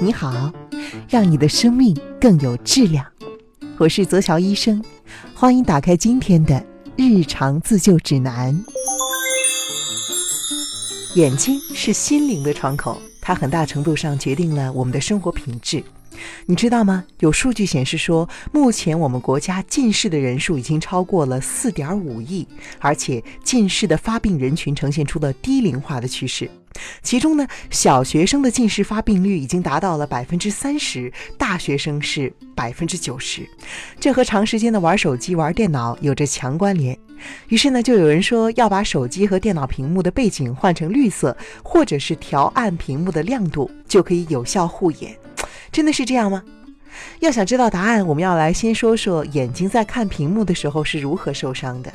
你好，让你的生命更有质量。我是泽桥医生，欢迎打开今天的日常自救指南。眼睛是心灵的窗口，它很大程度上决定了我们的生活品质。你知道吗？有数据显示说，目前我们国家近视的人数已经超过了四点五亿，而且近视的发病人群呈现出了低龄化的趋势。其中呢，小学生的近视发病率已经达到了百分之三十，大学生是百分之九十。这和长时间的玩手机、玩电脑有着强关联。于是呢，就有人说要把手机和电脑屏幕的背景换成绿色，或者是调暗屏幕的亮度，就可以有效护眼。真的是这样吗？要想知道答案，我们要来先说说眼睛在看屏幕的时候是如何受伤的。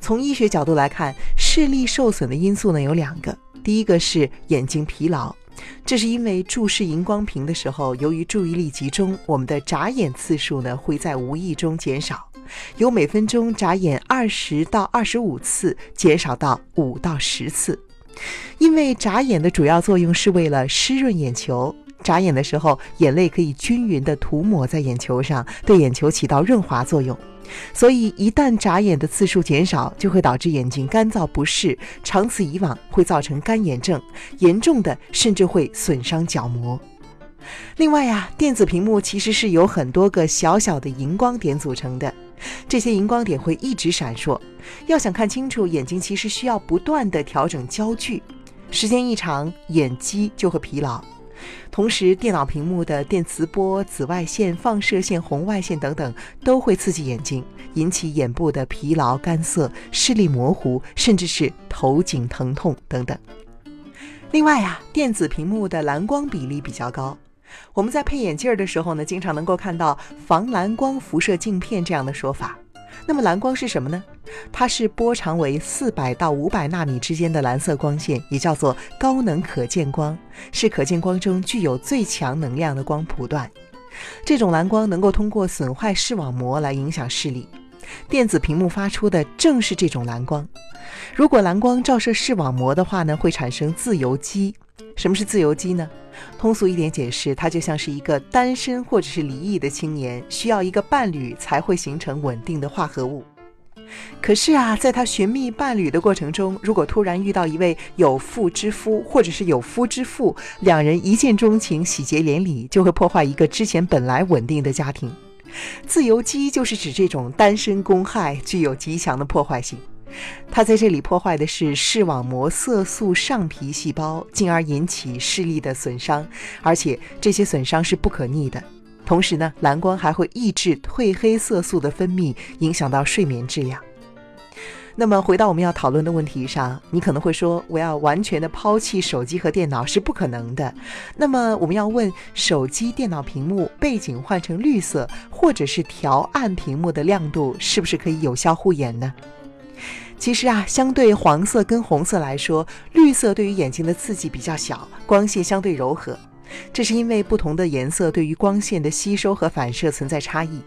从医学角度来看，视力受损的因素呢有两个，第一个是眼睛疲劳，这是因为注视荧光屏的时候，由于注意力集中，我们的眨眼次数呢会在无意中减少，由每分钟眨眼二十到二十五次减少到五到十次，因为眨眼的主要作用是为了湿润眼球。眨眼的时候，眼泪可以均匀地涂抹在眼球上，对眼球起到润滑作用。所以，一旦眨眼的次数减少，就会导致眼睛干燥不适，长此以往会造成干眼症，严重的甚至会损伤角膜。另外呀，电子屏幕其实是由很多个小小的荧光点组成的，这些荧光点会一直闪烁。要想看清楚，眼睛其实需要不断地调整焦距，时间一长，眼肌就会疲劳。同时，电脑屏幕的电磁波、紫外线、放射线、红外线等等，都会刺激眼睛，引起眼部的疲劳、干涩、视力模糊，甚至是头颈疼痛等等。另外啊，电子屏幕的蓝光比例比较高，我们在配眼镜的时候呢，经常能够看到防蓝光辐射镜片这样的说法。那么蓝光是什么呢？它是波长为四百到五百纳米之间的蓝色光线，也叫做高能可见光，是可见光中具有最强能量的光谱段。这种蓝光能够通过损坏视网膜来影响视力。电子屏幕发出的正是这种蓝光。如果蓝光照射视网膜的话呢，会产生自由基。什么是自由基呢？通俗一点解释，它就像是一个单身或者是离异的青年，需要一个伴侣才会形成稳定的化合物。可是啊，在他寻觅伴侣的过程中，如果突然遇到一位有妇之夫，或者是有夫之妇，两人一见钟情，喜结连理，就会破坏一个之前本来稳定的家庭。自由基就是指这种单身公害，具有极强的破坏性。它在这里破坏的是视网膜色素上皮细胞，进而引起视力的损伤，而且这些损伤是不可逆的。同时呢，蓝光还会抑制褪黑色素的分泌，影响到睡眠质量。那么回到我们要讨论的问题上，你可能会说，我要完全的抛弃手机和电脑是不可能的。那么我们要问，手机、电脑屏幕背景换成绿色，或者是调暗屏幕的亮度，是不是可以有效护眼呢？其实啊，相对黄色跟红色来说，绿色对于眼睛的刺激比较小，光线相对柔和。这是因为不同的颜色对于光线的吸收和反射存在差异。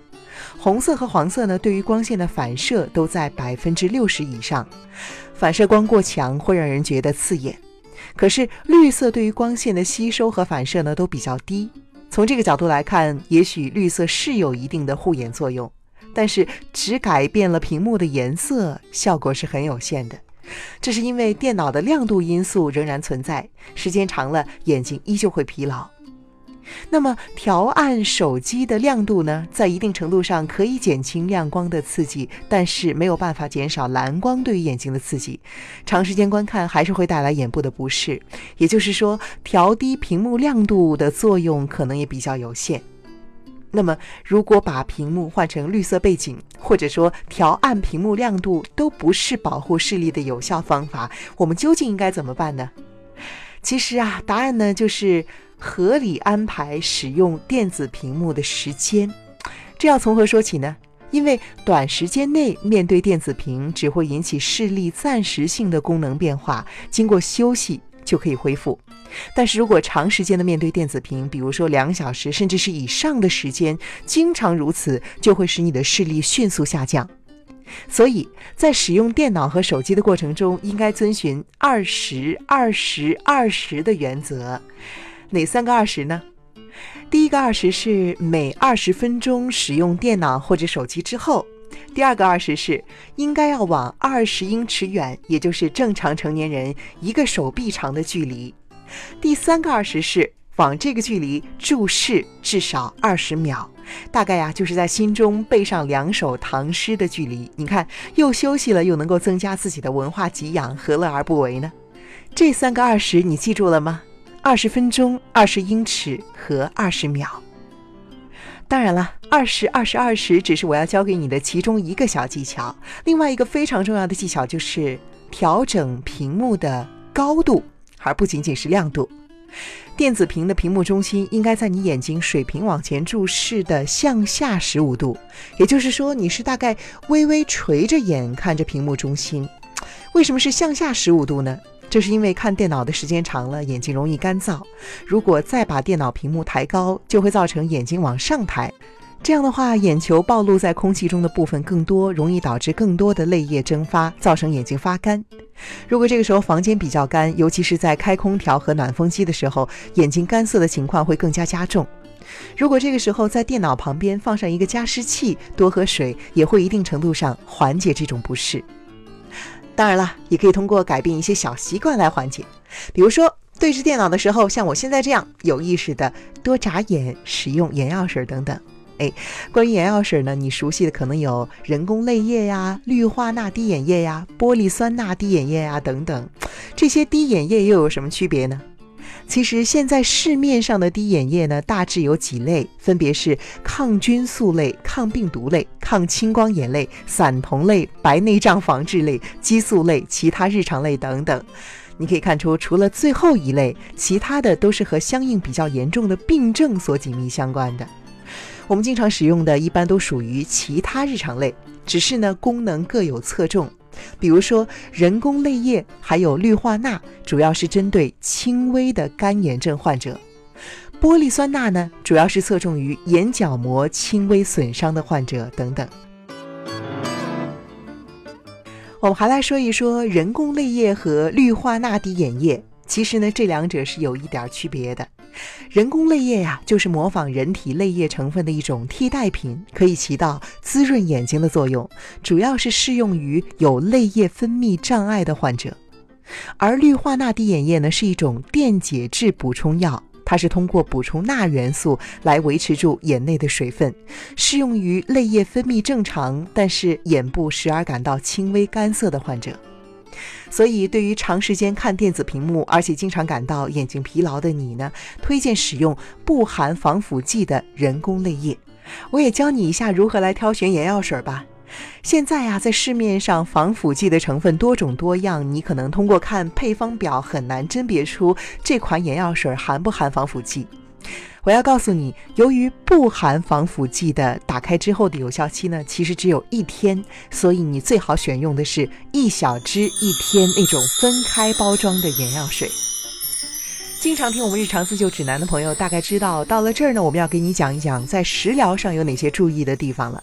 红色和黄色呢，对于光线的反射都在百分之六十以上，反射光过强会让人觉得刺眼。可是绿色对于光线的吸收和反射呢，都比较低。从这个角度来看，也许绿色是有一定的护眼作用。但是只改变了屏幕的颜色，效果是很有限的。这是因为电脑的亮度因素仍然存在，时间长了眼睛依旧会疲劳。那么调暗手机的亮度呢？在一定程度上可以减轻亮光的刺激，但是没有办法减少蓝光对于眼睛的刺激。长时间观看还是会带来眼部的不适。也就是说，调低屏幕亮度的作用可能也比较有限。那么，如果把屏幕换成绿色背景，或者说调暗屏幕亮度，都不是保护视力的有效方法，我们究竟应该怎么办呢？其实啊，答案呢就是合理安排使用电子屏幕的时间。这要从何说起呢？因为短时间内面对电子屏，只会引起视力暂时性的功能变化，经过休息。就可以恢复，但是如果长时间的面对电子屏，比如说两小时甚至是以上的时间，经常如此，就会使你的视力迅速下降。所以在使用电脑和手机的过程中，应该遵循二十二十二十的原则。哪三个二十呢？第一个二十是每二十分钟使用电脑或者手机之后；第二个二十是应该要往二十英尺远，也就是正常成年人一个手臂长的距离；第三个二十是往这个距离注视至少二十秒。大概呀，就是在心中背上两首唐诗的距离。你看，又休息了，又能够增加自己的文化给养，何乐而不为呢？这三个二十，你记住了吗？二十分钟、二十英尺和二十秒。当然了，二十、二十、二十只是我要教给你的其中一个小技巧。另外一个非常重要的技巧就是调整屏幕的高度，而不仅仅是亮度。电子屏的屏幕中心应该在你眼睛水平往前注视的向下十五度，也就是说你是大概微微垂着眼看着屏幕中心。为什么是向下十五度呢？这是因为看电脑的时间长了，眼睛容易干燥。如果再把电脑屏幕抬高，就会造成眼睛往上抬。这样的话，眼球暴露在空气中的部分更多，容易导致更多的泪液蒸发，造成眼睛发干。如果这个时候房间比较干，尤其是在开空调和暖风机的时候，眼睛干涩的情况会更加加重。如果这个时候在电脑旁边放上一个加湿器，多喝水也会一定程度上缓解这种不适。当然了，也可以通过改变一些小习惯来缓解，比如说对着电脑的时候，像我现在这样有意识的多眨眼，使用眼药水等等。哎，关于眼药水呢，你熟悉的可能有人工泪液呀、氯化钠滴眼液呀、玻璃酸钠滴眼液呀等等。这些滴眼液又有什么区别呢？其实现在市面上的滴眼液呢，大致有几类，分别是抗菌素类、抗病毒类、抗青光眼类、散瞳类、白内障防治类、激素类、其他日常类等等。你可以看出，除了最后一类，其他的都是和相应比较严重的病症所紧密相关的。我们经常使用的，一般都属于其他日常类，只是呢功能各有侧重。比如说人工泪液，还有氯化钠，主要是针对轻微的干眼症患者；玻璃酸钠呢，主要是侧重于眼角膜轻微损伤的患者等等。我们还来说一说人工泪液和氯化钠滴眼液，其实呢，这两者是有一点区别的。人工泪液呀，就是模仿人体泪液成分的一种替代品，可以起到滋润眼睛的作用，主要是适用于有泪液分泌障碍的患者。而氯化钠滴眼液呢，是一种电解质补充药，它是通过补充钠元素来维持住眼内的水分，适用于泪液分泌正常，但是眼部时而感到轻微干涩的患者。所以，对于长时间看电子屏幕，而且经常感到眼睛疲劳的你呢，推荐使用不含防腐剂的人工泪液。我也教你一下如何来挑选眼药水吧。现在呀，在市面上防腐剂的成分多种多样，你可能通过看配方表很难甄别出这款眼药水含不含防腐剂。我要告诉你，由于不含防腐剂的，打开之后的有效期呢，其实只有一天，所以你最好选用的是一小支一天那种分开包装的眼药水。经常听我们日常自救指南的朋友，大概知道到了这儿呢，我们要给你讲一讲在食疗上有哪些注意的地方了。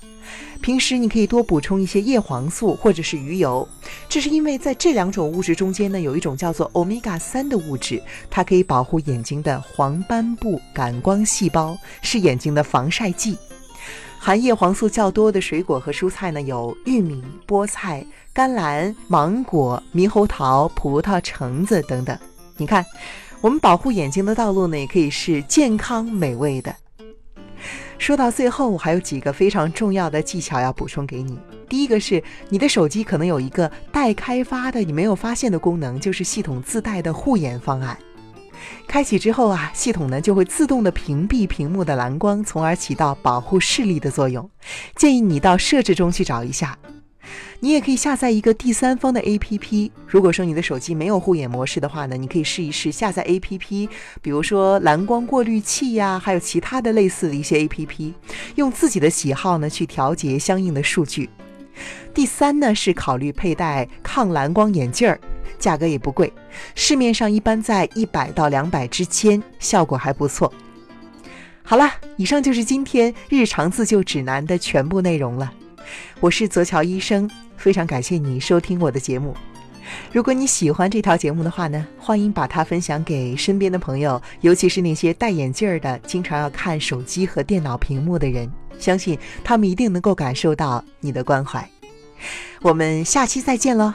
平时你可以多补充一些叶黄素或者是鱼油，这是因为在这两种物质中间呢，有一种叫做欧米伽三的物质，它可以保护眼睛的黄斑部感光细胞，是眼睛的防晒剂。含叶黄素较多的水果和蔬菜呢，有玉米、菠菜、甘蓝、芒果、猕猴桃、葡萄、橙子等等。你看，我们保护眼睛的道路呢，也可以是健康美味的。说到最后，我还有几个非常重要的技巧要补充给你。第一个是，你的手机可能有一个待开发的你没有发现的功能，就是系统自带的护眼方案。开启之后啊，系统呢就会自动的屏蔽屏幕的蓝光，从而起到保护视力的作用。建议你到设置中去找一下。你也可以下载一个第三方的 APP。如果说你的手机没有护眼模式的话呢，你可以试一试下载 APP，比如说蓝光过滤器呀，还有其他的类似的一些 APP，用自己的喜好呢去调节相应的数据。第三呢是考虑佩戴抗蓝光眼镜儿，价格也不贵，市面上一般在一百到两百之间，效果还不错。好了，以上就是今天日常自救指南的全部内容了。我是泽桥医生，非常感谢你收听我的节目。如果你喜欢这条节目的话呢，欢迎把它分享给身边的朋友，尤其是那些戴眼镜的、经常要看手机和电脑屏幕的人，相信他们一定能够感受到你的关怀。我们下期再见喽。